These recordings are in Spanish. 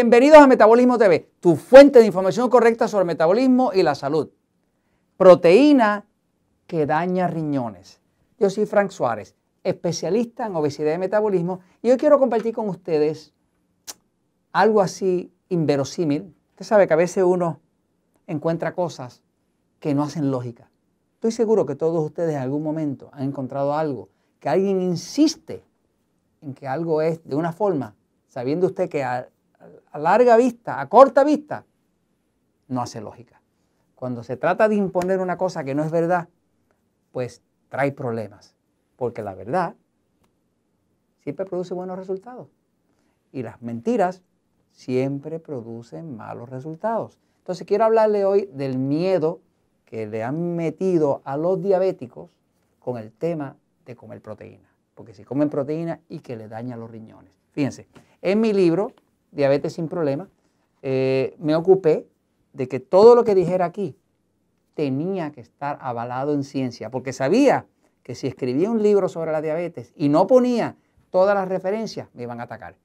Bienvenidos a Metabolismo TV, tu fuente de información correcta sobre metabolismo y la salud. Proteína que daña riñones. Yo soy Frank Suárez, especialista en obesidad y metabolismo, y hoy quiero compartir con ustedes algo así inverosímil. Usted sabe que a veces uno encuentra cosas que no hacen lógica. Estoy seguro que todos ustedes en algún momento han encontrado algo, que alguien insiste en que algo es de una forma, sabiendo usted que a, larga vista, a corta vista, no hace lógica. Cuando se trata de imponer una cosa que no es verdad, pues trae problemas, porque la verdad siempre produce buenos resultados y las mentiras siempre producen malos resultados. Entonces quiero hablarle hoy del miedo que le han metido a los diabéticos con el tema de comer proteína. Porque si comen proteína y que le daña los riñones. Fíjense, en mi libro, Diabetes sin Problema, eh, me ocupé de que todo lo que dijera aquí tenía que estar avalado en ciencia, porque sabía que si escribía un libro sobre la diabetes y no ponía todas las referencias, me iban a atacar.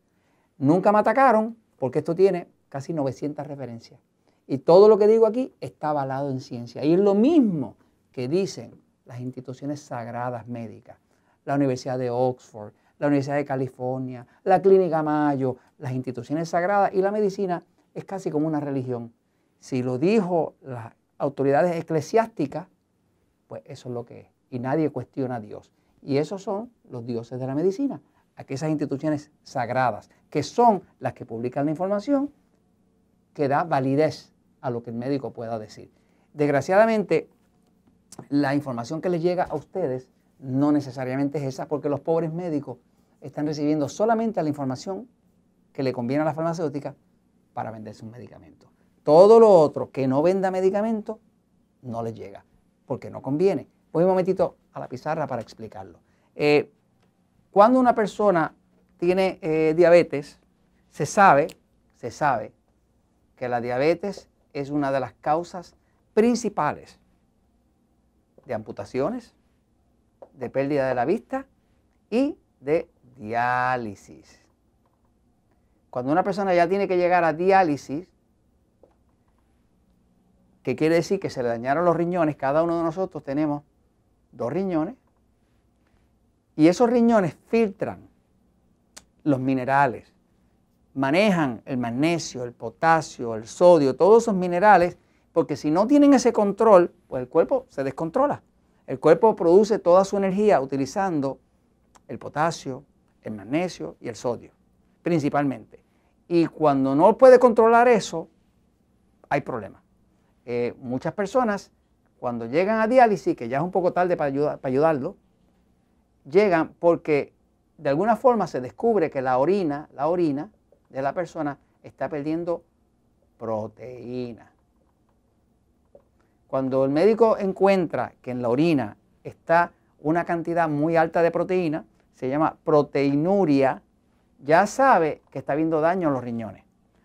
Nunca me atacaron porque esto tiene casi 900 referencias. Y todo lo que digo aquí está avalado en ciencia. Y es lo mismo que dicen las instituciones sagradas médicas, la Universidad de Oxford, la Universidad de California, la Clínica Mayo, las instituciones sagradas y la medicina es casi como una religión. Si lo dijo las autoridades eclesiásticas, pues eso es lo que es. Y nadie cuestiona a Dios. Y esos son los dioses de la medicina, aquellas instituciones sagradas, que son las que publican la información que da validez a lo que el médico pueda decir. Desgraciadamente, la información que les llega a ustedes no necesariamente es esa, porque los pobres médicos están recibiendo solamente la información que le conviene a la farmacéutica para venderse un medicamento. Todo lo otro que no venda medicamento no les llega, porque no conviene. Voy un momentito a la pizarra para explicarlo. Eh, cuando una persona tiene eh, diabetes, se sabe, se sabe que la diabetes es una de las causas principales de amputaciones, de pérdida de la vista y de diálisis. Cuando una persona ya tiene que llegar a diálisis, que quiere decir que se le dañaron los riñones, cada uno de nosotros tenemos dos riñones, y esos riñones filtran los minerales, manejan el magnesio, el potasio, el sodio, todos esos minerales, porque si no tienen ese control, pues el cuerpo se descontrola. El cuerpo produce toda su energía utilizando el potasio, el magnesio y el sodio, principalmente. Y cuando no puede controlar eso, hay problemas. Eh, muchas personas, cuando llegan a diálisis, que ya es un poco tarde para, para ayudarlo, llegan porque de alguna forma se descubre que la orina, la orina, de la persona está perdiendo proteína. Cuando el médico encuentra que en la orina está una cantidad muy alta de proteína, se llama proteinuria, ya sabe que está habiendo daño en los riñones.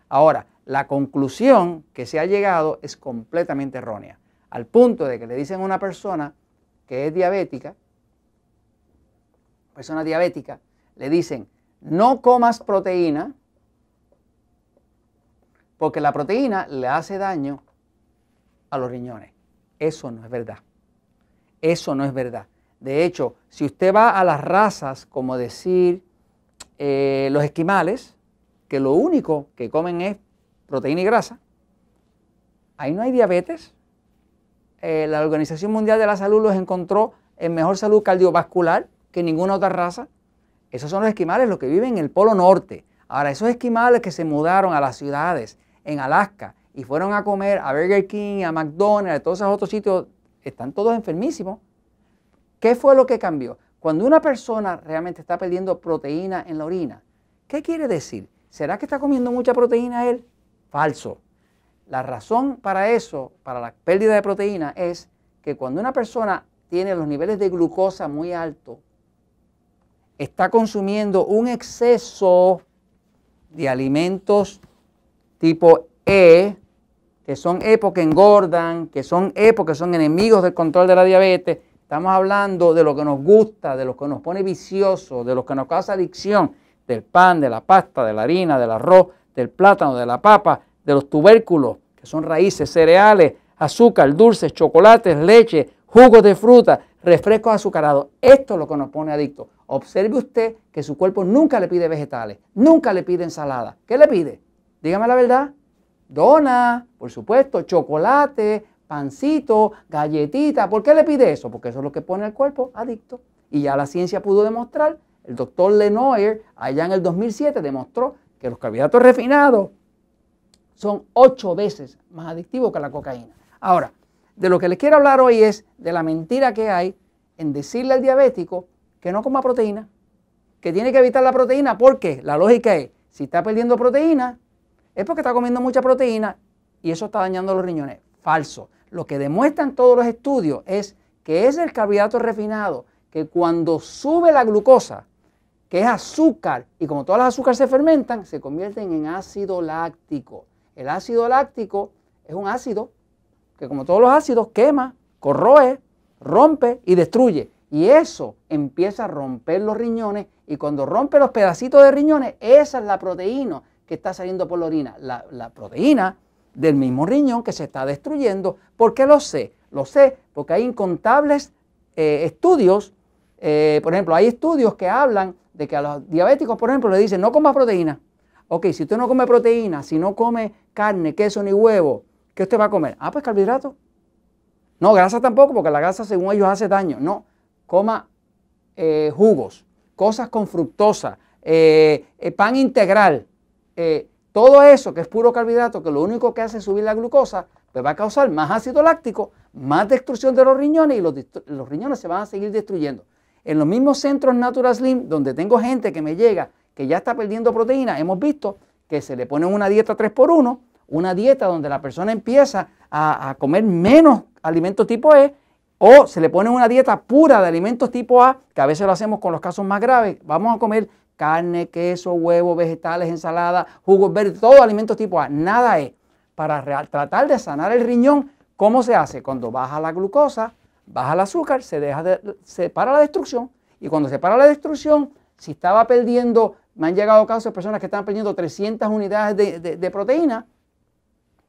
Ahora, la conclusión que se ha llegado es completamente errónea, al punto de que le dicen a una persona que es diabética, persona diabética, le dicen, no comas proteína porque la proteína le hace daño a los riñones. Eso no es verdad. Eso no es verdad. De hecho, si usted va a las razas, como decir eh, los esquimales, que lo único que comen es proteína y grasa, ahí no hay diabetes. Eh, la Organización Mundial de la Salud los encontró en mejor salud cardiovascular que ninguna otra raza. Esos son los esquimales, los que viven en el Polo Norte. Ahora, esos esquimales que se mudaron a las ciudades, en Alaska y fueron a comer a Burger King, a McDonald's, a todos esos otros sitios, están todos enfermísimos. ¿Qué fue lo que cambió? Cuando una persona realmente está perdiendo proteína en la orina, ¿qué quiere decir? ¿Será que está comiendo mucha proteína él? Falso. La razón para eso, para la pérdida de proteína, es que cuando una persona tiene los niveles de glucosa muy altos, está consumiendo un exceso de alimentos tipo E, que son EPO que engordan, que son EPO que son enemigos del control de la diabetes. Estamos hablando de lo que nos gusta, de lo que nos pone vicioso, de lo que nos causa adicción, del pan, de la pasta, de la harina, del arroz, del plátano, de la papa, de los tubérculos, que son raíces, cereales, azúcar, dulces, chocolates, leche, jugos de fruta, refrescos azucarados. Esto es lo que nos pone adictos. Observe usted que su cuerpo nunca le pide vegetales, nunca le pide ensalada. ¿Qué le pide? Dígame la verdad. Dona, por supuesto, chocolate, pancito, galletita. ¿Por qué le pide eso? Porque eso es lo que pone el cuerpo adicto. Y ya la ciencia pudo demostrar, el doctor Lenoir allá en el 2007 demostró que los carbohidratos refinados son ocho veces más adictivos que la cocaína. Ahora, de lo que les quiero hablar hoy es de la mentira que hay en decirle al diabético que no coma proteína, que tiene que evitar la proteína porque la lógica es, si está perdiendo proteína, es porque está comiendo mucha proteína y eso está dañando los riñones. Falso. Lo que demuestran todos los estudios es que es el carbohidrato refinado que cuando sube la glucosa, que es azúcar, y como todas las azúcares se fermentan, se convierten en ácido láctico. El ácido láctico es un ácido que como todos los ácidos quema, corroe, rompe y destruye. Y eso empieza a romper los riñones y cuando rompe los pedacitos de riñones, esa es la proteína que está saliendo por la orina. La, proteína del mismo riñón que se está destruyendo. ¿Por qué lo sé? Lo sé porque hay incontables eh, estudios. Eh, por ejemplo, hay estudios que hablan de que a los diabéticos, por ejemplo, le dicen no comas proteína. Ok, si usted no come proteína, si no come carne, queso ni huevo, ¿qué usted va a comer? Ah, pues carbohidratos. No, grasa tampoco, porque la grasa según ellos hace daño. No, coma eh, jugos, cosas con fructosa, pan integral, todo eso que es puro carbohidrato, que lo único que hace es subir la glucosa, pues va a causar más ácido láctico, más destrucción de los riñones y los, riñones se van a seguir destruyendo. En los mismos centros Natural Slim, donde tengo gente que me llega que ya está perdiendo proteína, hemos visto que se le pone una dieta 3x1, una dieta donde la persona empieza a, a comer menos alimentos tipo E o se le pone una dieta pura de alimentos tipo A, que a veces lo hacemos con los casos más graves. Vamos a comer carne, queso, huevos, vegetales, ensalada, jugos verdes, todo alimentos tipo A. Nada es. Para tratar de sanar el riñón, ¿cómo se hace? Cuando baja la glucosa, baja el azúcar, se, deja de, se para la destrucción. Y cuando se para la destrucción, si estaba perdiendo, me han llegado casos de personas que están perdiendo 300 unidades de, proteína,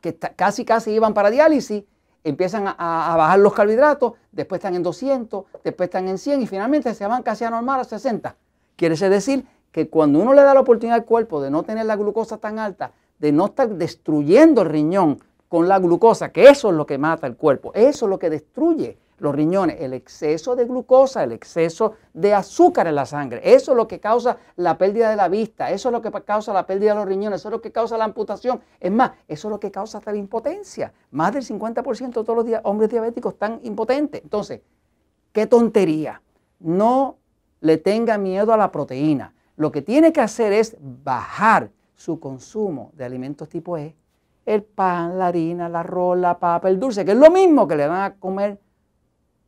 que casi casi iban para diálisis, empiezan a, bajar los carbohidratos, después están en 200, después están en 100 y finalmente se van casi a normal a 60. Quiere decir que cuando uno le da la oportunidad al cuerpo de no tener la glucosa tan alta, de no estar destruyendo el riñón con la glucosa, que eso es lo que mata el cuerpo, eso es lo que destruye los riñones, el exceso de glucosa, el exceso de azúcar en la sangre. Eso es lo que causa la pérdida de la vista, eso es lo que causa la pérdida de los riñones, eso es lo que causa la amputación. Es más, eso es lo que causa hasta la impotencia. Más del 50% de todos los hombres diabéticos están impotentes. Entonces, qué tontería. No le tenga miedo a la proteína. Lo que tiene que hacer es bajar su consumo de alimentos tipo E. El pan, la harina, el arroz, la papa, el dulce, que es lo mismo que le van a comer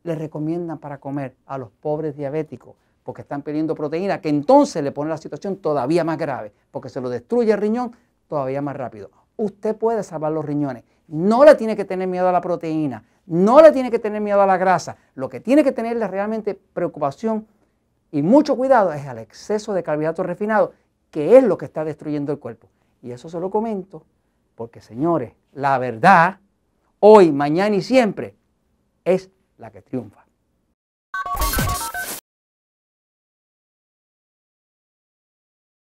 le recomiendan para comer a los pobres diabéticos porque están pidiendo proteína, que entonces le pone la situación todavía más grave, porque se lo destruye el riñón todavía más rápido. Usted puede salvar los riñones. No le tiene que tener miedo a la proteína, no le tiene que tener miedo a la grasa. Lo que tiene que tenerle realmente preocupación y mucho cuidado es al exceso de carbohidratos refinados, que es lo que está destruyendo el cuerpo. Y eso se lo comento porque, señores, la verdad, hoy, mañana y siempre, es la que triunfa.